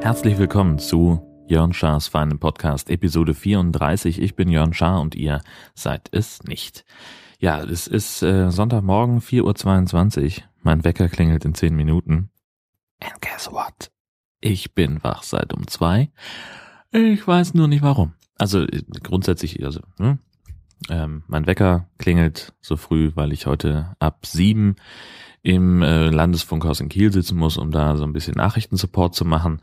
Herzlich willkommen zu Jörn Schars feinem Podcast, Episode 34. Ich bin Jörn Schaar und ihr seid es nicht. Ja, es ist äh, Sonntagmorgen, 4.22 Uhr. Mein Wecker klingelt in 10 Minuten. And guess what? Ich bin wach seit um zwei. Ich weiß nur nicht warum. Also äh, grundsätzlich, also ne? ähm, mein Wecker klingelt so früh, weil ich heute ab sieben im äh, Landesfunkhaus in Kiel sitzen muss, um da so ein bisschen Nachrichtensupport zu machen.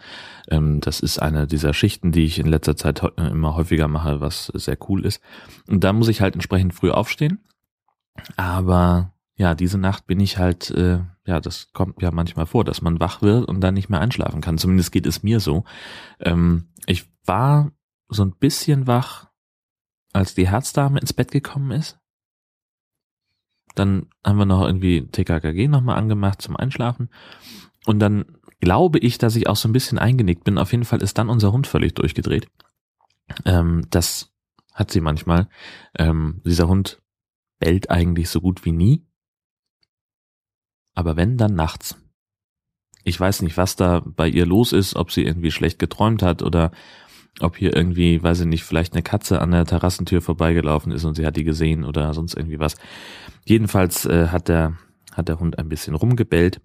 Ähm, das ist eine dieser Schichten, die ich in letzter Zeit äh, immer häufiger mache, was sehr cool ist. Und da muss ich halt entsprechend früh aufstehen. Aber ja, diese Nacht bin ich halt, äh, ja, das kommt ja manchmal vor, dass man wach wird und dann nicht mehr einschlafen kann. Zumindest geht es mir so. Ähm, ich war so ein bisschen wach, als die Herzdame ins Bett gekommen ist. Dann haben wir noch irgendwie TKKG nochmal angemacht zum Einschlafen. Und dann glaube ich, dass ich auch so ein bisschen eingenickt bin. Auf jeden Fall ist dann unser Hund völlig durchgedreht. Ähm, das hat sie manchmal. Ähm, dieser Hund bellt eigentlich so gut wie nie. Aber wenn, dann nachts. Ich weiß nicht, was da bei ihr los ist, ob sie irgendwie schlecht geträumt hat oder ob hier irgendwie, weiß ich nicht, vielleicht eine Katze an der Terrassentür vorbeigelaufen ist und sie hat die gesehen oder sonst irgendwie was. Jedenfalls äh, hat der hat der Hund ein bisschen rumgebellt.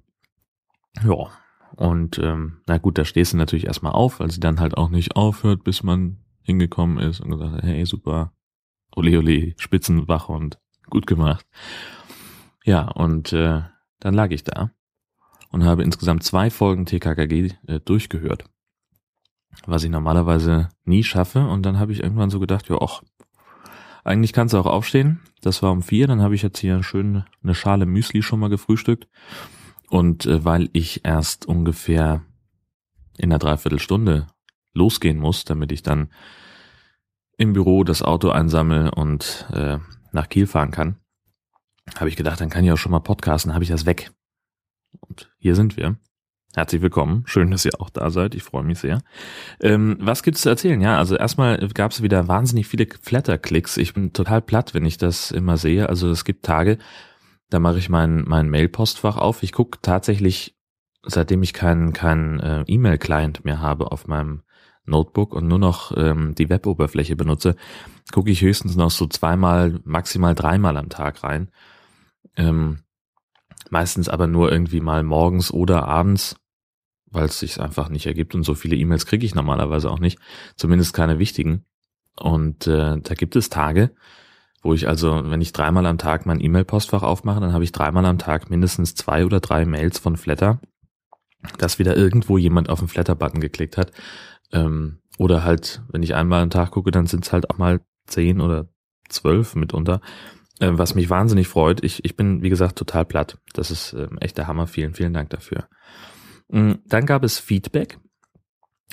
Ja, und ähm, na gut, da stehst du natürlich erstmal auf, weil sie dann halt auch nicht aufhört, bis man hingekommen ist und gesagt hat, hey, super, ole ole, Spitzenwachhund, gut gemacht. Ja, und äh, dann lag ich da und habe insgesamt zwei Folgen TKKG äh, durchgehört was ich normalerweise nie schaffe. Und dann habe ich irgendwann so gedacht, ja, ach, eigentlich kannst du auch aufstehen. Das war um vier, dann habe ich jetzt hier schön eine Schale Müsli schon mal gefrühstückt. Und äh, weil ich erst ungefähr in einer Dreiviertelstunde losgehen muss, damit ich dann im Büro das Auto einsammle und äh, nach Kiel fahren kann, habe ich gedacht, dann kann ich auch schon mal podcasten, habe ich das weg. Und hier sind wir. Herzlich willkommen. Schön, dass ihr auch da seid. Ich freue mich sehr. Ähm, was gibt's zu erzählen? Ja, also erstmal gab es wieder wahnsinnig viele Flatter-Klicks. Ich bin total platt, wenn ich das immer sehe. Also es gibt Tage, da mache ich mein, mein Mail-Postfach auf. Ich gucke tatsächlich, seitdem ich keinen keinen äh, E-Mail-Client mehr habe auf meinem Notebook und nur noch ähm, die Web-Oberfläche benutze, gucke ich höchstens noch so zweimal, maximal dreimal am Tag rein. Ähm, meistens aber nur irgendwie mal morgens oder abends weil es sich einfach nicht ergibt und so viele E-Mails kriege ich normalerweise auch nicht, zumindest keine wichtigen. Und äh, da gibt es Tage, wo ich also, wenn ich dreimal am Tag mein E-Mail-Postfach aufmache, dann habe ich dreimal am Tag mindestens zwei oder drei Mails von Flatter, dass wieder irgendwo jemand auf den Flatter-Button geklickt hat. Ähm, oder halt, wenn ich einmal am Tag gucke, dann sind es halt auch mal zehn oder zwölf mitunter, äh, was mich wahnsinnig freut. Ich, ich bin, wie gesagt, total platt. Das ist äh, echt der Hammer. Vielen, vielen Dank dafür. Mm, dann gab es Feedback.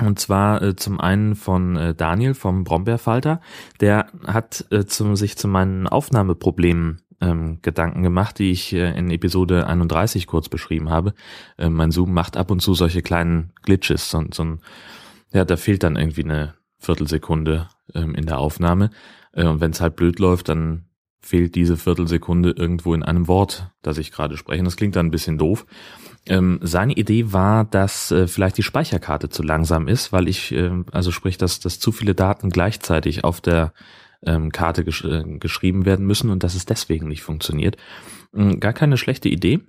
Und zwar äh, zum einen von äh, Daniel vom Brombeerfalter. Der hat äh, zum, sich zu meinen Aufnahmeproblemen ähm, Gedanken gemacht, die ich äh, in Episode 31 kurz beschrieben habe. Äh, mein Zoom macht ab und zu solche kleinen Glitches. So, so ein, ja, da fehlt dann irgendwie eine Viertelsekunde ähm, in der Aufnahme. Äh, und wenn es halt blöd läuft, dann fehlt diese Viertelsekunde irgendwo in einem Wort, das ich gerade spreche. Das klingt dann ein bisschen doof. Ähm, seine Idee war, dass äh, vielleicht die Speicherkarte zu langsam ist, weil ich, äh, also sprich, dass, dass zu viele Daten gleichzeitig auf der ähm, Karte gesch äh, geschrieben werden müssen und dass es deswegen nicht funktioniert. Ähm, gar keine schlechte Idee.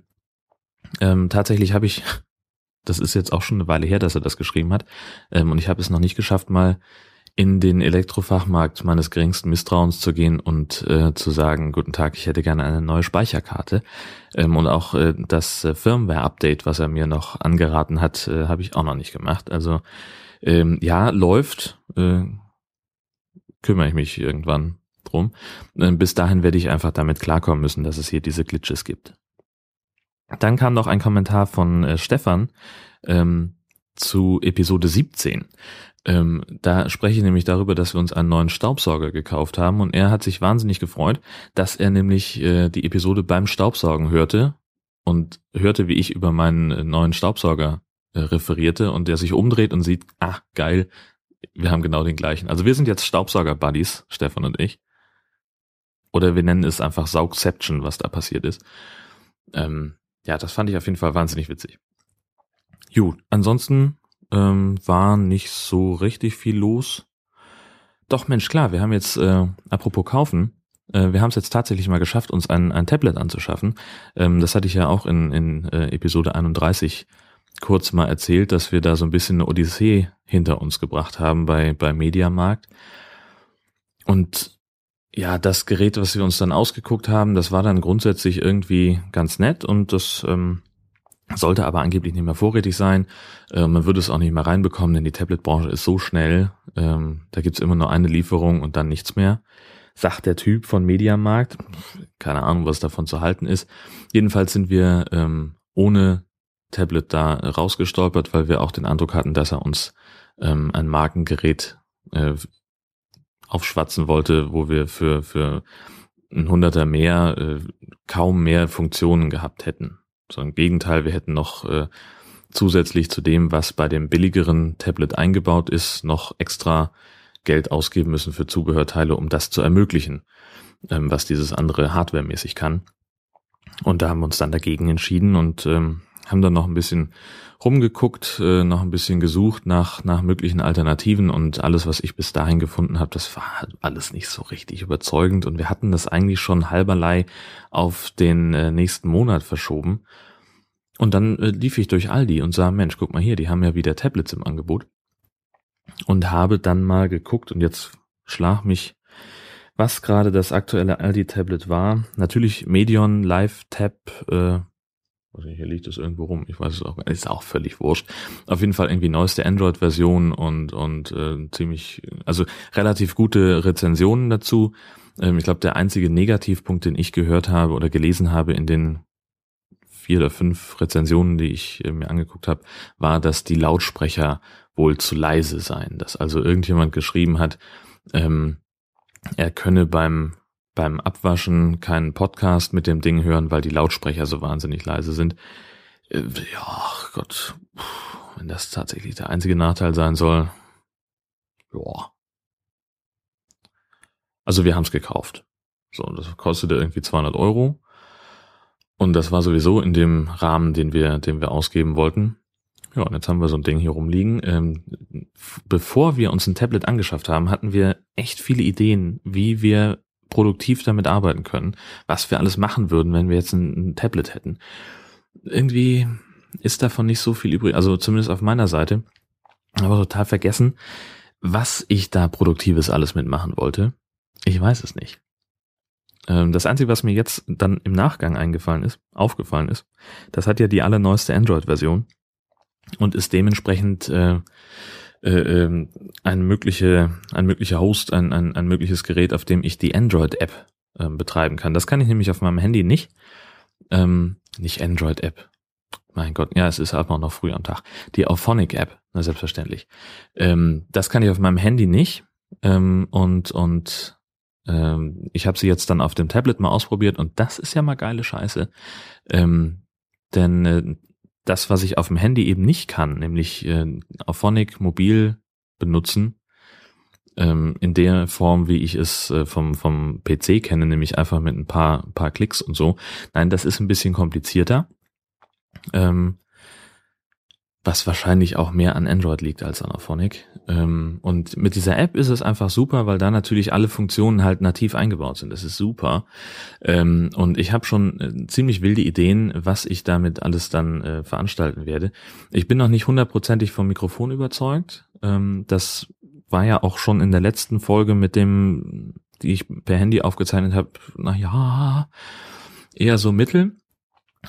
Ähm, tatsächlich habe ich, das ist jetzt auch schon eine Weile her, dass er das geschrieben hat, ähm, und ich habe es noch nicht geschafft, mal in den Elektrofachmarkt meines geringsten Misstrauens zu gehen und äh, zu sagen, guten Tag, ich hätte gerne eine neue Speicherkarte. Ähm, und auch äh, das äh, Firmware-Update, was er mir noch angeraten hat, äh, habe ich auch noch nicht gemacht. Also ähm, ja, läuft, äh, kümmere ich mich irgendwann drum. Äh, bis dahin werde ich einfach damit klarkommen müssen, dass es hier diese Glitches gibt. Dann kam noch ein Kommentar von äh, Stefan ähm, zu Episode 17. Ähm, da spreche ich nämlich darüber, dass wir uns einen neuen Staubsauger gekauft haben und er hat sich wahnsinnig gefreut, dass er nämlich äh, die Episode beim Staubsaugen hörte und hörte, wie ich über meinen äh, neuen Staubsauger äh, referierte und der sich umdreht und sieht, ach geil, wir haben genau den gleichen. Also wir sind jetzt Staubsauger-Buddies, Stefan und ich. Oder wir nennen es einfach Saugception, was da passiert ist. Ähm, ja, das fand ich auf jeden Fall wahnsinnig witzig. Gut, ansonsten ähm, war nicht so richtig viel los. Doch, Mensch, klar, wir haben jetzt, äh, apropos kaufen, äh, wir haben es jetzt tatsächlich mal geschafft, uns ein, ein Tablet anzuschaffen. Ähm, das hatte ich ja auch in, in äh, Episode 31 kurz mal erzählt, dass wir da so ein bisschen eine Odyssee hinter uns gebracht haben bei, bei Mediamarkt. Und ja, das Gerät, was wir uns dann ausgeguckt haben, das war dann grundsätzlich irgendwie ganz nett und das ähm, sollte aber angeblich nicht mehr vorrätig sein. Äh, man würde es auch nicht mehr reinbekommen, denn die Tablet-Branche ist so schnell. Ähm, da gibt's immer nur eine Lieferung und dann nichts mehr. Sagt der Typ von Mediamarkt. Keine Ahnung, was davon zu halten ist. Jedenfalls sind wir ähm, ohne Tablet da rausgestolpert, weil wir auch den Eindruck hatten, dass er uns ähm, ein Markengerät äh, aufschwatzen wollte, wo wir für, für ein Hunderter mehr äh, kaum mehr Funktionen gehabt hätten. So im Gegenteil, wir hätten noch äh, zusätzlich zu dem, was bei dem billigeren Tablet eingebaut ist, noch extra Geld ausgeben müssen für Zubehörteile, um das zu ermöglichen, ähm, was dieses andere hardwaremäßig kann. Und da haben wir uns dann dagegen entschieden und ähm, haben dann noch ein bisschen rumgeguckt, äh, noch ein bisschen gesucht nach, nach möglichen Alternativen und alles, was ich bis dahin gefunden habe, das war alles nicht so richtig überzeugend und wir hatten das eigentlich schon halberlei auf den äh, nächsten Monat verschoben. Und dann äh, lief ich durch Aldi und sah, Mensch, guck mal hier, die haben ja wieder Tablets im Angebot. Und habe dann mal geguckt und jetzt schlag mich, was gerade das aktuelle Aldi-Tablet war. Natürlich Medion Live Tab äh, also hier liegt es irgendwo rum, ich weiß es auch, ist auch völlig wurscht. Auf jeden Fall irgendwie neueste Android-Version und, und äh, ziemlich, also relativ gute Rezensionen dazu. Ähm, ich glaube, der einzige Negativpunkt, den ich gehört habe oder gelesen habe in den vier oder fünf Rezensionen, die ich äh, mir angeguckt habe, war, dass die Lautsprecher wohl zu leise seien. Dass also irgendjemand geschrieben hat, ähm, er könne beim beim Abwaschen keinen Podcast mit dem Ding hören, weil die Lautsprecher so wahnsinnig leise sind. Äh, ja, Gott, wenn das tatsächlich der einzige Nachteil sein soll. Ja. Also wir haben es gekauft. So, das kostete irgendwie 200 Euro. Und das war sowieso in dem Rahmen, den wir, den wir ausgeben wollten. Ja, und jetzt haben wir so ein Ding hier rumliegen. Ähm, bevor wir uns ein Tablet angeschafft haben, hatten wir echt viele Ideen, wie wir produktiv damit arbeiten können, was wir alles machen würden, wenn wir jetzt ein, ein Tablet hätten. Irgendwie ist davon nicht so viel übrig, also zumindest auf meiner Seite, aber total vergessen, was ich da Produktives alles mitmachen wollte. Ich weiß es nicht. Ähm, das Einzige, was mir jetzt dann im Nachgang eingefallen ist, aufgefallen ist, das hat ja die allerneueste Android-Version und ist dementsprechend äh, äh, ähm, ein, mögliche, ein möglicher Host, ein, ein, ein mögliches Gerät, auf dem ich die Android-App ähm, betreiben kann. Das kann ich nämlich auf meinem Handy nicht. Ähm, nicht Android-App. Mein Gott, ja, es ist aber noch früh am Tag. Die Auphonic-App, na selbstverständlich. Ähm, das kann ich auf meinem Handy nicht. Ähm, und und ähm, ich habe sie jetzt dann auf dem Tablet mal ausprobiert und das ist ja mal geile Scheiße. Ähm, denn äh, das, was ich auf dem Handy eben nicht kann, nämlich äh, Auphonic mobil benutzen, ähm, in der Form, wie ich es äh, vom, vom PC kenne, nämlich einfach mit ein paar, paar Klicks und so. Nein, das ist ein bisschen komplizierter. Ähm, was wahrscheinlich auch mehr an Android liegt als an Auphonic. Ähm, und mit dieser App ist es einfach super, weil da natürlich alle Funktionen halt nativ eingebaut sind. Das ist super. Ähm, und ich habe schon äh, ziemlich wilde Ideen, was ich damit alles dann äh, veranstalten werde. Ich bin noch nicht hundertprozentig vom Mikrofon überzeugt. Ähm, das war ja auch schon in der letzten Folge mit dem, die ich per Handy aufgezeichnet habe, na ja, eher so mittel.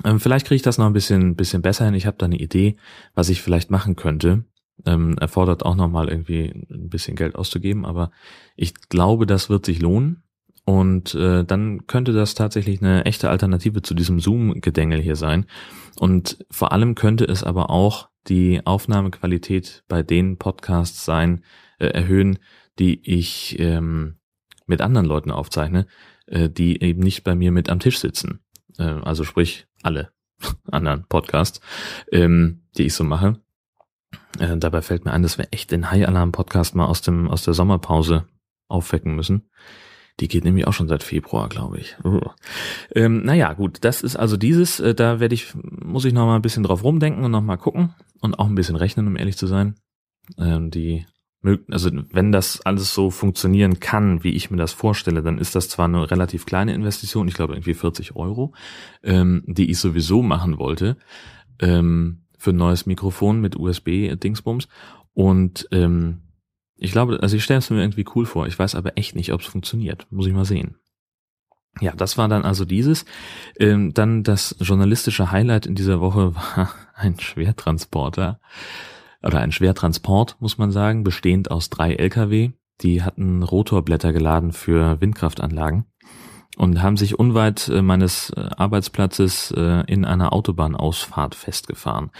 Ähm, vielleicht kriege ich das noch ein bisschen, bisschen besser hin. Ich habe da eine Idee, was ich vielleicht machen könnte. Ähm, erfordert auch nochmal irgendwie ein bisschen Geld auszugeben, aber ich glaube, das wird sich lohnen. Und äh, dann könnte das tatsächlich eine echte Alternative zu diesem Zoom-Gedängel hier sein. Und vor allem könnte es aber auch die Aufnahmequalität bei den Podcasts sein, äh, erhöhen, die ich ähm, mit anderen Leuten aufzeichne, äh, die eben nicht bei mir mit am Tisch sitzen. Äh, also sprich alle anderen Podcasts, ähm, die ich so mache. Äh, dabei fällt mir ein, dass wir echt den High Alarm Podcast mal aus dem aus der Sommerpause aufwecken müssen. Die geht nämlich auch schon seit Februar, glaube ich. Uh. Ähm, naja, gut, das ist also dieses, äh, da werde ich, muss ich noch mal ein bisschen drauf rumdenken und noch mal gucken und auch ein bisschen rechnen, um ehrlich zu sein. Ähm, die also wenn das alles so funktionieren kann, wie ich mir das vorstelle, dann ist das zwar eine relativ kleine Investition, ich glaube irgendwie 40 Euro, ähm, die ich sowieso machen wollte, ähm, für ein neues Mikrofon mit USB-Dingsbums. Und ähm, ich glaube, also ich stelle es mir irgendwie cool vor. Ich weiß aber echt nicht, ob es funktioniert. Muss ich mal sehen. Ja, das war dann also dieses. Ähm, dann das journalistische Highlight in dieser Woche war ein Schwertransporter oder ein Schwertransport, muss man sagen, bestehend aus drei Lkw. Die hatten Rotorblätter geladen für Windkraftanlagen und haben sich unweit äh, meines äh, Arbeitsplatzes äh, in einer Autobahnausfahrt festgefahren.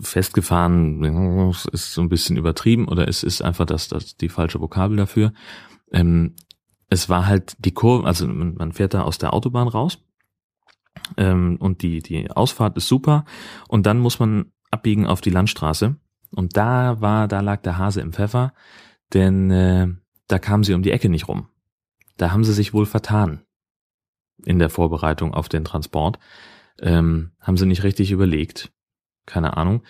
Festgefahren ist so ein bisschen übertrieben oder es ist einfach das, das die falsche Vokabel dafür. Ähm, es war halt die Kurve, also man fährt da aus der Autobahn raus ähm, und die, die Ausfahrt ist super und dann muss man abbiegen auf die Landstraße. Und da war, da lag der Hase im Pfeffer, denn äh, da kamen sie um die Ecke nicht rum. Da haben sie sich wohl vertan in der Vorbereitung auf den Transport. Ähm, haben sie nicht richtig überlegt. Keine Ahnung.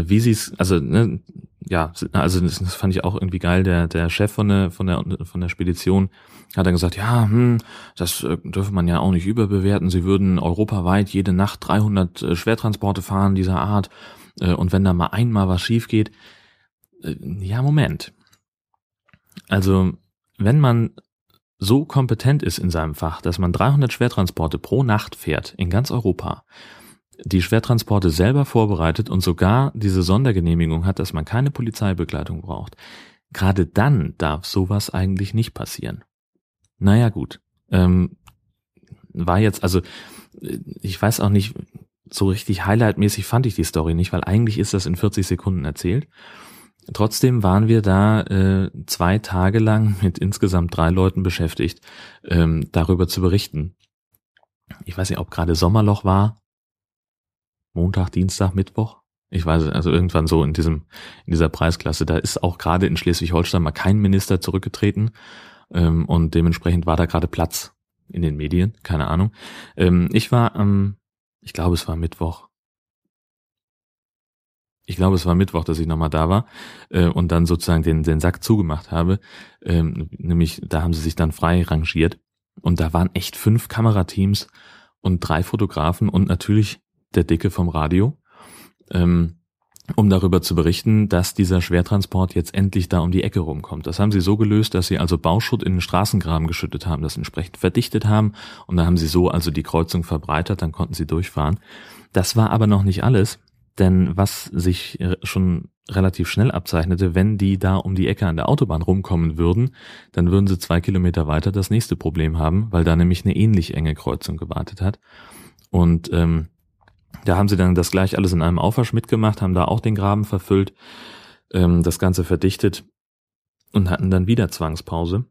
Wie sie es, also ne, ja, also das, das, fand ich auch irgendwie geil. Der der Chef von der von der von der Spedition hat dann gesagt, ja, hm, das äh, dürfe man ja auch nicht überbewerten. Sie würden europaweit jede Nacht 300 äh, Schwertransporte fahren dieser Art. Äh, und wenn da mal einmal was schief geht, äh, ja, Moment. Also, wenn man so kompetent ist in seinem Fach, dass man 300 Schwertransporte pro Nacht fährt in ganz Europa, die Schwertransporte selber vorbereitet und sogar diese Sondergenehmigung hat, dass man keine Polizeibegleitung braucht, gerade dann darf sowas eigentlich nicht passieren. Naja gut, ähm, war jetzt, also ich weiß auch nicht, so richtig highlightmäßig fand ich die Story nicht, weil eigentlich ist das in 40 Sekunden erzählt. Trotzdem waren wir da äh, zwei Tage lang mit insgesamt drei Leuten beschäftigt, ähm, darüber zu berichten. Ich weiß nicht, ob gerade Sommerloch war. Montag, Dienstag, Mittwoch. Ich weiß, also irgendwann so in diesem, in dieser Preisklasse. Da ist auch gerade in Schleswig-Holstein mal kein Minister zurückgetreten. Ähm, und dementsprechend war da gerade Platz in den Medien. Keine Ahnung. Ähm, ich war am, ich glaube, es war Mittwoch. Ich glaube, es war Mittwoch, dass ich nochmal da war äh, und dann sozusagen den, den Sack zugemacht habe. Ähm, nämlich, da haben sie sich dann frei rangiert. Und da waren echt fünf Kamerateams und drei Fotografen und natürlich der Dicke vom Radio, ähm, um darüber zu berichten, dass dieser Schwertransport jetzt endlich da um die Ecke rumkommt. Das haben sie so gelöst, dass sie also Bauschutt in den Straßengraben geschüttet haben, das entsprechend verdichtet haben und da haben sie so also die Kreuzung verbreitert, dann konnten sie durchfahren. Das war aber noch nicht alles, denn was sich schon relativ schnell abzeichnete, wenn die da um die Ecke an der Autobahn rumkommen würden, dann würden sie zwei Kilometer weiter das nächste Problem haben, weil da nämlich eine ähnlich enge Kreuzung gewartet hat. Und ähm, da haben sie dann das gleich alles in einem Aufwasch mitgemacht, haben da auch den Graben verfüllt, ähm, das Ganze verdichtet und hatten dann wieder Zwangspause,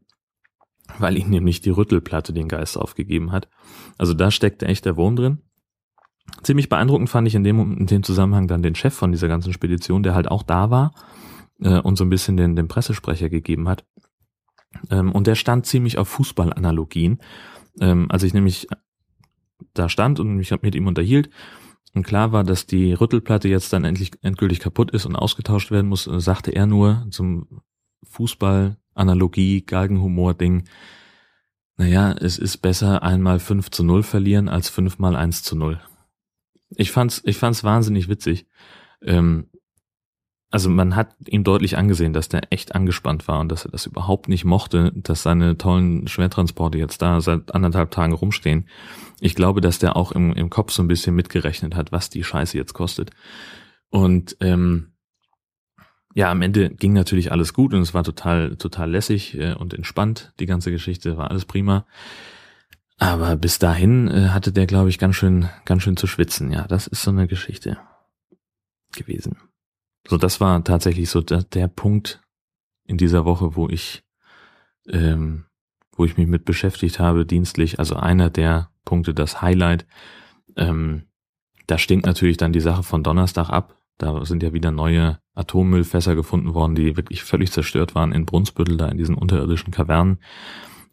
weil ihnen nämlich die Rüttelplatte den Geist aufgegeben hat. Also da steckte echt der Wurm drin. Ziemlich beeindruckend fand ich in dem, in dem Zusammenhang dann den Chef von dieser ganzen Spedition, der halt auch da war äh, und so ein bisschen den, den Pressesprecher gegeben hat. Ähm, und der stand ziemlich auf Fußballanalogien. Ähm, als ich nämlich da stand und mich mit ihm unterhielt, und klar war, dass die Rüttelplatte jetzt dann endlich endgültig kaputt ist und ausgetauscht werden muss, sagte er nur zum Fußball-Analogie, Galgenhumor-Ding, naja, es ist besser einmal 5 zu 0 verlieren als fünfmal 1 zu 0. Ich fand's, ich fand's wahnsinnig witzig. Ähm, also man hat ihm deutlich angesehen, dass der echt angespannt war und dass er das überhaupt nicht mochte, dass seine tollen Schwertransporte jetzt da seit anderthalb Tagen rumstehen. Ich glaube, dass der auch im, im Kopf so ein bisschen mitgerechnet hat, was die Scheiße jetzt kostet. Und ähm, ja, am Ende ging natürlich alles gut und es war total, total lässig äh, und entspannt. Die ganze Geschichte war alles prima. Aber bis dahin äh, hatte der, glaube ich, ganz schön, ganz schön zu schwitzen. Ja, das ist so eine Geschichte gewesen. So, das war tatsächlich so der, der Punkt in dieser Woche, wo ich, ähm, wo ich mich mit beschäftigt habe, dienstlich. Also einer der Punkte, das Highlight. Ähm, da stinkt natürlich dann die Sache von Donnerstag ab. Da sind ja wieder neue Atommüllfässer gefunden worden, die wirklich völlig zerstört waren in Brunsbüttel, da in diesen unterirdischen Kavernen.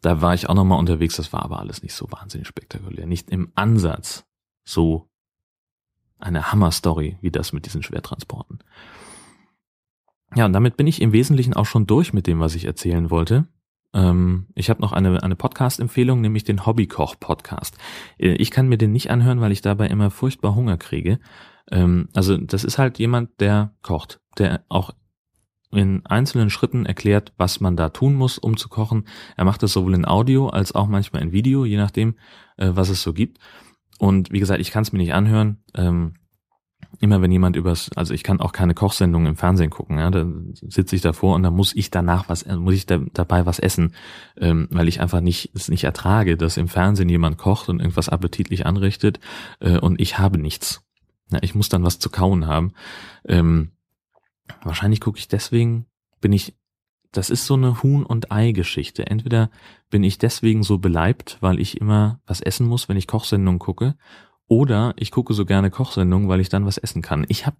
Da war ich auch nochmal unterwegs, das war aber alles nicht so wahnsinnig spektakulär. Nicht im Ansatz so eine Hammer-Story wie das mit diesen Schwertransporten. Ja, und damit bin ich im Wesentlichen auch schon durch mit dem, was ich erzählen wollte. Ähm, ich habe noch eine, eine Podcast-Empfehlung, nämlich den Hobbykoch-Podcast. Äh, ich kann mir den nicht anhören, weil ich dabei immer furchtbar Hunger kriege. Ähm, also das ist halt jemand, der kocht, der auch in einzelnen Schritten erklärt, was man da tun muss, um zu kochen. Er macht das sowohl in Audio als auch manchmal in Video, je nachdem, äh, was es so gibt. Und wie gesagt, ich kann es mir nicht anhören. Ähm, immer wenn jemand übers, also ich kann auch keine Kochsendungen im Fernsehen gucken, ja, da sitze ich davor und dann muss ich danach was, muss ich da, dabei was essen, ähm, weil ich einfach nicht es nicht ertrage, dass im Fernsehen jemand kocht und irgendwas appetitlich anrichtet äh, und ich habe nichts. Ja, ich muss dann was zu kauen haben. Ähm, wahrscheinlich gucke ich deswegen, bin ich, das ist so eine Huhn- und Ei-Geschichte. Entweder bin ich deswegen so beleibt, weil ich immer was essen muss, wenn ich Kochsendungen gucke, oder ich gucke so gerne Kochsendungen, weil ich dann was essen kann. Ich habe,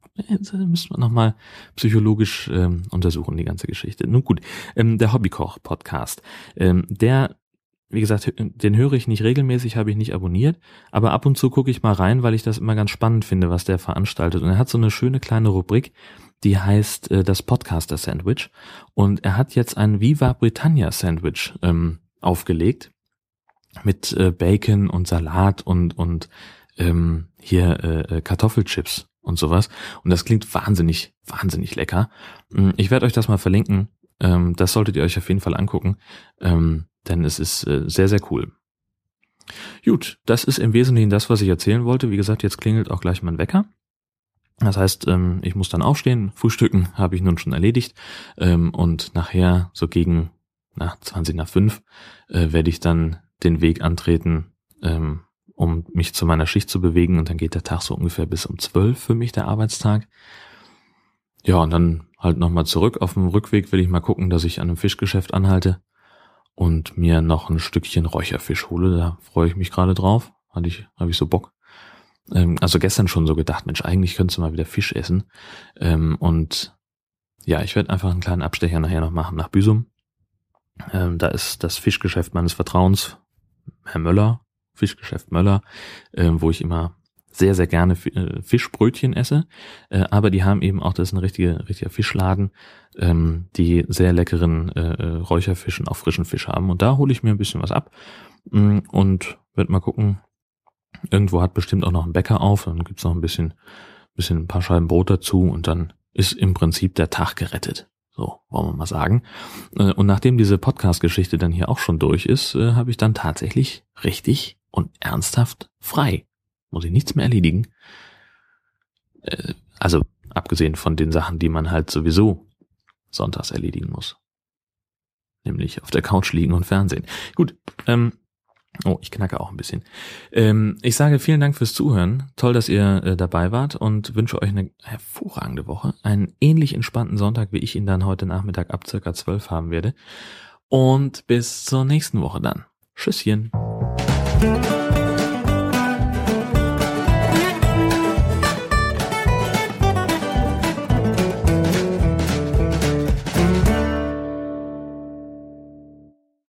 müssen wir nochmal psychologisch ähm, untersuchen, die ganze Geschichte. Nun gut, ähm, der Hobbykoch-Podcast. Ähm, der, wie gesagt, den höre ich nicht regelmäßig, habe ich nicht abonniert, aber ab und zu gucke ich mal rein, weil ich das immer ganz spannend finde, was der veranstaltet. Und er hat so eine schöne kleine Rubrik, die heißt äh, das Podcaster-Sandwich. Und er hat jetzt ein Viva Britannia-Sandwich ähm, aufgelegt mit äh, Bacon und Salat und und ähm, hier äh, äh, Kartoffelchips und sowas. Und das klingt wahnsinnig, wahnsinnig lecker. Mm, ich werde euch das mal verlinken. Ähm, das solltet ihr euch auf jeden Fall angucken, ähm, denn es ist äh, sehr, sehr cool. Gut, das ist im Wesentlichen das, was ich erzählen wollte. Wie gesagt, jetzt klingelt auch gleich mein Wecker. Das heißt, ähm, ich muss dann aufstehen, frühstücken habe ich nun schon erledigt ähm, und nachher so gegen nach 20 nach 5 äh, werde ich dann den Weg antreten ähm, um mich zu meiner Schicht zu bewegen und dann geht der Tag so ungefähr bis um zwölf für mich, der Arbeitstag. Ja, und dann halt nochmal zurück. Auf dem Rückweg will ich mal gucken, dass ich an einem Fischgeschäft anhalte und mir noch ein Stückchen Räucherfisch hole. Da freue ich mich gerade drauf. Hatte ich, habe ich so Bock. Ähm, also gestern schon so gedacht, Mensch, eigentlich könntest du mal wieder Fisch essen. Ähm, und ja, ich werde einfach einen kleinen Abstecher nachher noch machen nach Büsum. Ähm, da ist das Fischgeschäft meines Vertrauens, Herr Möller, Fischgeschäft Möller, äh, wo ich immer sehr, sehr gerne äh, Fischbrötchen esse. Äh, aber die haben eben auch, das ist ein richtiger, richtiger Fischladen, ähm, die sehr leckeren äh, äh Räucherfisch und auch frischen Fisch haben. Und da hole ich mir ein bisschen was ab mm, und werde mal gucken. Irgendwo hat bestimmt auch noch ein Bäcker auf, dann gibt's noch ein bisschen, bisschen ein paar Scheiben Brot dazu und dann ist im Prinzip der Tag gerettet. So, wollen wir mal sagen. Äh, und nachdem diese Podcast-Geschichte dann hier auch schon durch ist, habe ich dann tatsächlich richtig und ernsthaft frei. Muss ich nichts mehr erledigen. Äh, also abgesehen von den Sachen, die man halt sowieso sonntags erledigen muss. Nämlich auf der Couch liegen und Fernsehen. Gut, ähm, Oh, ich knacke auch ein bisschen. Ähm, ich sage vielen Dank fürs Zuhören. Toll, dass ihr äh, dabei wart und wünsche euch eine hervorragende Woche. Einen ähnlich entspannten Sonntag, wie ich ihn dann heute Nachmittag ab circa zwölf haben werde. Und bis zur nächsten Woche dann. Tschüsschen. Thank you.